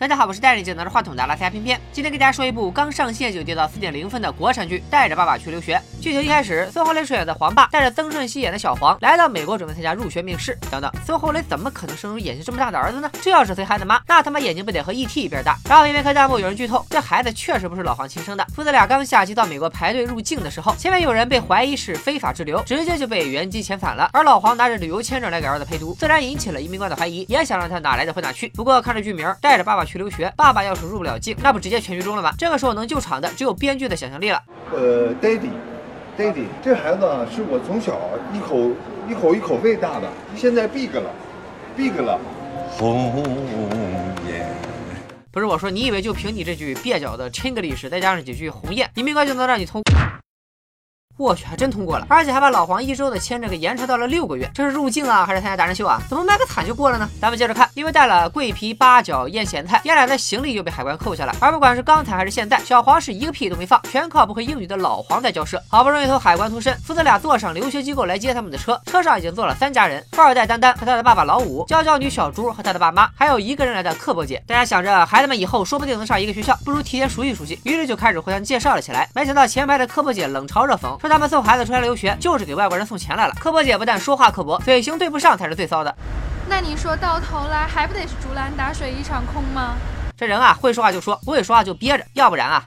大家好，我是戴眼镜拿着话筒的拉塞偏偏，今天给大家说一部刚上线就跌到四点零分的国产剧《带着爸爸去留学》。剧情一开始，孙红雷饰演的黄爸带着曾舜晞演的小黄来到美国，准备参加入学面试。等等，孙红雷怎么可能生出眼睛这么大的儿子呢？这要是随孩子妈，那他妈眼睛不得和 ET 一边大？然后偏偏看弹幕有人剧透，这孩子确实不是老黄亲生的。父子俩刚下机到美国排队入境的时候，前面有人被怀疑是非法滞留，直接就被原机遣返了。而老黄拿着旅游签证来给儿子陪读，自然引起了移民官的怀疑，也想让他哪来的回哪去。不过看着剧名，带着爸爸去留学，爸爸要是入不了境，那不直接全剧终了吗？这个时候能救场的只有编剧的想象力了。呃，Daddy，Daddy，这孩子啊，是我从小一口一口一口喂大的，现在 big 了，big 了。红颜，不是我说，你以为就凭你这句蹩脚的 Chinglish，再加上几句红艳，移民官就能让你通？我去，还真通过了，而且还把老黄一周的签证给延长到了六个月。这是入境啊，还是参加达人秀啊？怎么卖个惨就过了呢？咱们接着看，因为带了桂皮、八角、腌咸菜，爷俩的行李就被海关扣下了。而不管是刚才还是现在，小黄是一个屁都没放，全靠不会英语的老黄在交涉。好不容易从海关脱身，父子俩坐上留学机构来接他们的车，车上已经坐了三家人：富二代丹丹和他的爸爸老五，娇娇女小朱和他的爸妈，还有一个人来的刻薄姐。大家想着孩子们以后说不定能上一个学校，不如提前熟悉熟悉，于是就开始互相介绍了起来。没想到前排的刻薄姐冷嘲热讽，说他们送孩子出来留。留学就是给外国人送钱来了。刻薄姐不但说话刻薄，嘴型对不上才是最骚的。那你说到头来还不得是竹篮打水一场空吗？这人啊，会说话就说，不会说话就憋着，要不然啊。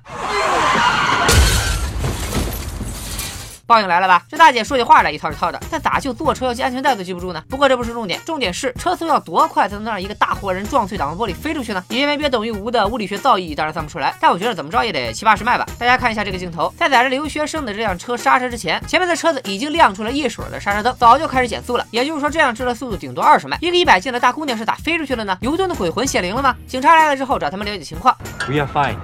报应来了吧？这大姐说起话来一套一套的，但咋就坐车要系安全带都系不住呢？不过这不是重点，重点是车速要多快才能让一个大活人撞碎挡风玻璃飞出去呢？因为别等于无的物理学造诣当然算不出来，但我觉得怎么着也得七八十迈吧。大家看一下这个镜头，在载着留学生的这辆车刹车之前，前面的车子已经亮出了一水的刹车灯，早就开始减速了。也就是说，这辆车的速度顶多二十迈。一个一百斤的大姑娘是咋飞出去的呢？牛顿的鬼魂显灵了吗？警察来了之后找他们了解情况。We are fine.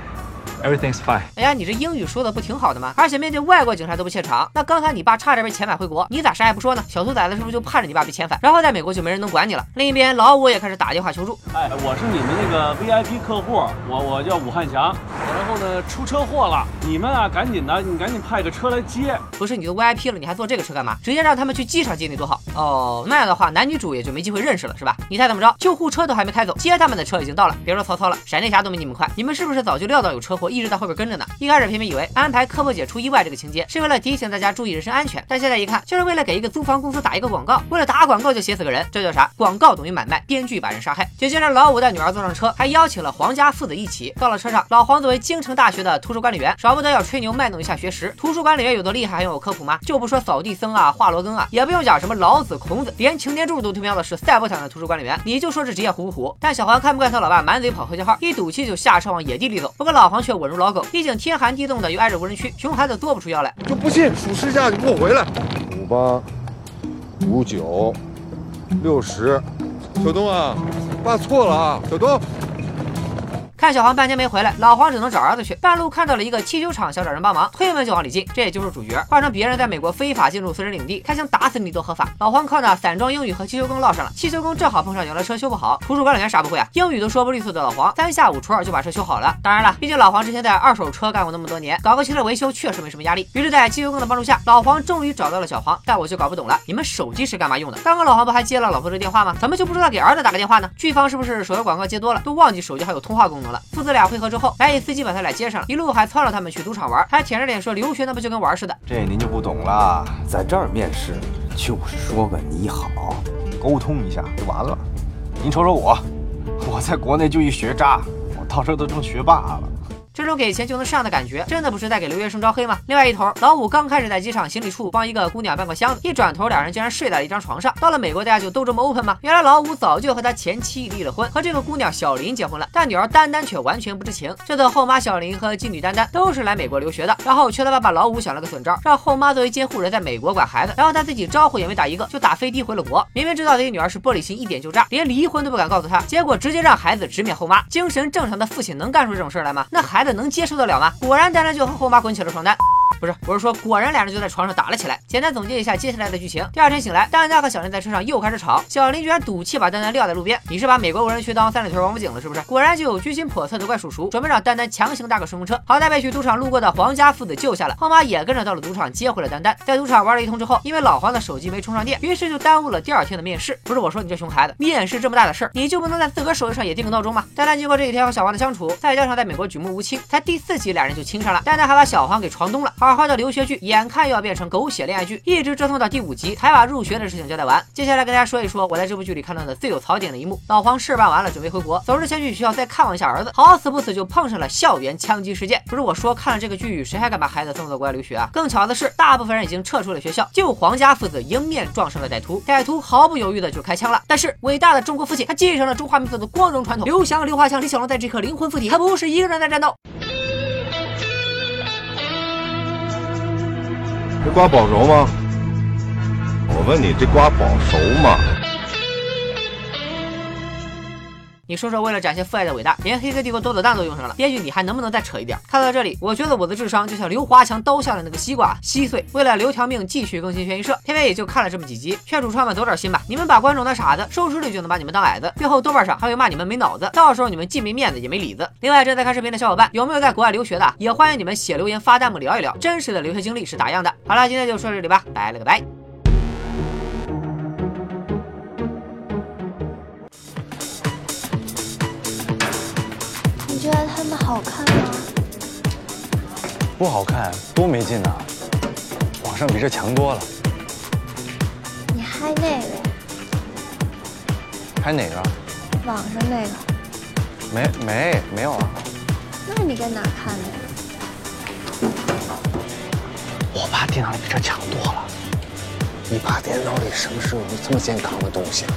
Everything's fine。哎呀，你这英语说的不挺好的吗？而且面对外国警察都不怯场，那刚才你爸差点被遣返回国，你咋啥也不说呢？小兔崽子是不是就盼着你爸被遣返，然后在美国就没人能管你了？另一边，老五也开始打电话求助。哎，我是你们那个 VIP 客户，我我叫武汉祥，然后呢出车祸了，你们啊赶紧的，你赶紧派个车来接。不是你都 VIP 了，你还坐这个车干嘛？直接让他们去机场接你多好。哦，那样的话男女主也就没机会认识了，是吧？你猜怎么着？救护车都还没开走，接他们的车已经到了。别说曹操了，闪电侠都没你们快。你们是不是早就料到有车祸，一直在后边跟着呢？一开始偏偏以为安排科波姐出意外这个情节是为了提醒大家注意人身安全，但现在一看就是为了给一个租房公司打一个广告，为了打广告就写死个人，这叫啥？广告等于买卖，编剧把人杀害。紧接着老五带女儿坐上车，还邀请了黄家父子一起。到了车上，老黄作为京城大学的图书管理员，少不得要吹牛卖弄一下学识。图书管理员有多厉害，还用我科普吗？就不说扫地僧啊、华罗庚啊，也不用讲什么老子、孔子，连擎天柱都推瞄的是赛博坦的图书管理员，你就说这职业虎不虎？但小黄看不惯他老爸满嘴跑和谐号，一赌气就下车往野地里走。不过老黄却稳如老狗，毕竟天寒地冻的又。挨着无人区，熊孩子多不出腰来。就不信数十下就给我回来。五八五九六十，小东啊，爸错了啊，小东。看小黄半天没回来，老黄只能找儿子去。半路看到了一个汽修厂，想找人帮忙，推门就往里进。这也就是主角，换成别人在美国非法进入私人领地，他想打死你都合法。老黄靠那散装英语和汽修工唠上了，汽修工正好碰上有了车修不好，图书管理员啥不会啊？英语都说不利索的老黄，三下五除二就把车修好了。当然了，毕竟老黄之前在二手车干过那么多年，搞个汽车维修确实没什么压力。于是，在汽修工的帮助下，老黄终于找到了小黄。但我就搞不懂了，你们手机是干嘛用的？刚刚老黄不还接了老婆的电话吗？怎么就不知道给儿子打个电话呢？剧方是不是手游广告接多了，都忘记手机还有通话功能了？父子俩会合。之后，白衣司机把他俩接上了，一路还撺掇他们去赌场玩，还舔着脸说留学那不就跟玩似的。这您就不懂了，在这儿面试就是说个你好，沟通一下就完了。您瞅瞅我，我在国内就一学渣，我到这都成学霸了。这种给钱就能上的感觉，真的不是在给留学生招黑吗？另外一头，老五刚开始在机场行李处帮一个姑娘搬过箱子，一转头，两人竟然睡在了一张床上。到了美国，大家就都这么 open 吗？原来老五早就和他前妻离了婚，和这个姑娘小林结婚了，但女儿丹丹却完全不知情。这次后妈小林和继女丹丹都是来美国留学的，然后缺他爸爸老五想了个损招，让后妈作为监护人在美国管孩子，然后他自己招呼也没打一个，就打飞的回了国。明明知道自己女儿是玻璃心，一点就炸，连离婚都不敢告诉他，结果直接让孩子直面后妈。精神正常的父亲能干出这种事来吗？那孩子能接受得了吗？果然，丹丹就和后妈滚起了床单。不是，我是说，果然俩人就在床上打了起来。简单总结一下接下来的剧情：第二天醒来，丹丹和小林在车上又开始吵，小林居然赌气把丹丹撂在路边。你是把美国无人区当三里屯王府井了是不是？果然就有居心叵测的怪叔叔，准备让丹丹强行搭个顺风车。好在被去赌场路过的黄家父子救下了，后妈也跟着到了赌场接回了丹丹。在赌场玩了一通之后，因为老黄的手机没充上电，于是就耽误了第二天的面试。不是我说你这熊孩子，面试这么大的事儿，你就不能在自个手机上也定个闹钟吗？丹丹经过这几天和小黄的相处，再加上在美国举目无亲，才第四集俩人就亲上了。丹丹还把小黄给床咚了，好好的留学剧眼看又要变成狗血恋爱剧，一直折腾到第五集才把入学的事情交代完。接下来跟大家说一说我在这部剧里看到的最有槽点的一幕：老黄事办完了，准备回国，走之前去学校再看望一下儿子，好死不死就碰上了校园枪击事件。不是我说，看了这个剧，谁还敢把孩子送到国外留学啊？更巧的是，大部分人已经撤出了学校，就黄家父子迎面撞上了歹徒，歹徒毫不犹豫的就开枪了。但是伟大的中国父亲，他继承了中华民族的光荣传统，刘翔、刘华强、李小龙在这颗灵魂附体，他不是一个人在战斗。这瓜保熟吗？我问你，这瓜保熟吗？你说说，为了展现父爱的伟大，连黑客帝国斗子弹都用上了，编剧你还能不能再扯一点？看到这里，我觉得我的智商就像刘华强刀下的那个西瓜稀碎。为了留条命，继续更新悬疑社，偏偏也就看了这么几集。劝主创们走点心吧，你们把观众当傻子，收视率就能把你们当矮子，最后豆瓣上还会骂你们没脑子，到时候你们既没面子也没里子。另外，正在看视频的小伙伴，有没有在国外留学的？也欢迎你们写留言发弹幕聊一聊，真实的留学经历是咋样的？好了，今天就说这里吧，拜了个拜。你觉得他们好看吗？不好看，多没劲啊！网上比这强多了。你嗨那个呀？还哪个？网上那个？没没没有啊！那你在哪看的呀？我爸电脑里比这强多了。你爸电脑里什么时候有这么健康的东西啊？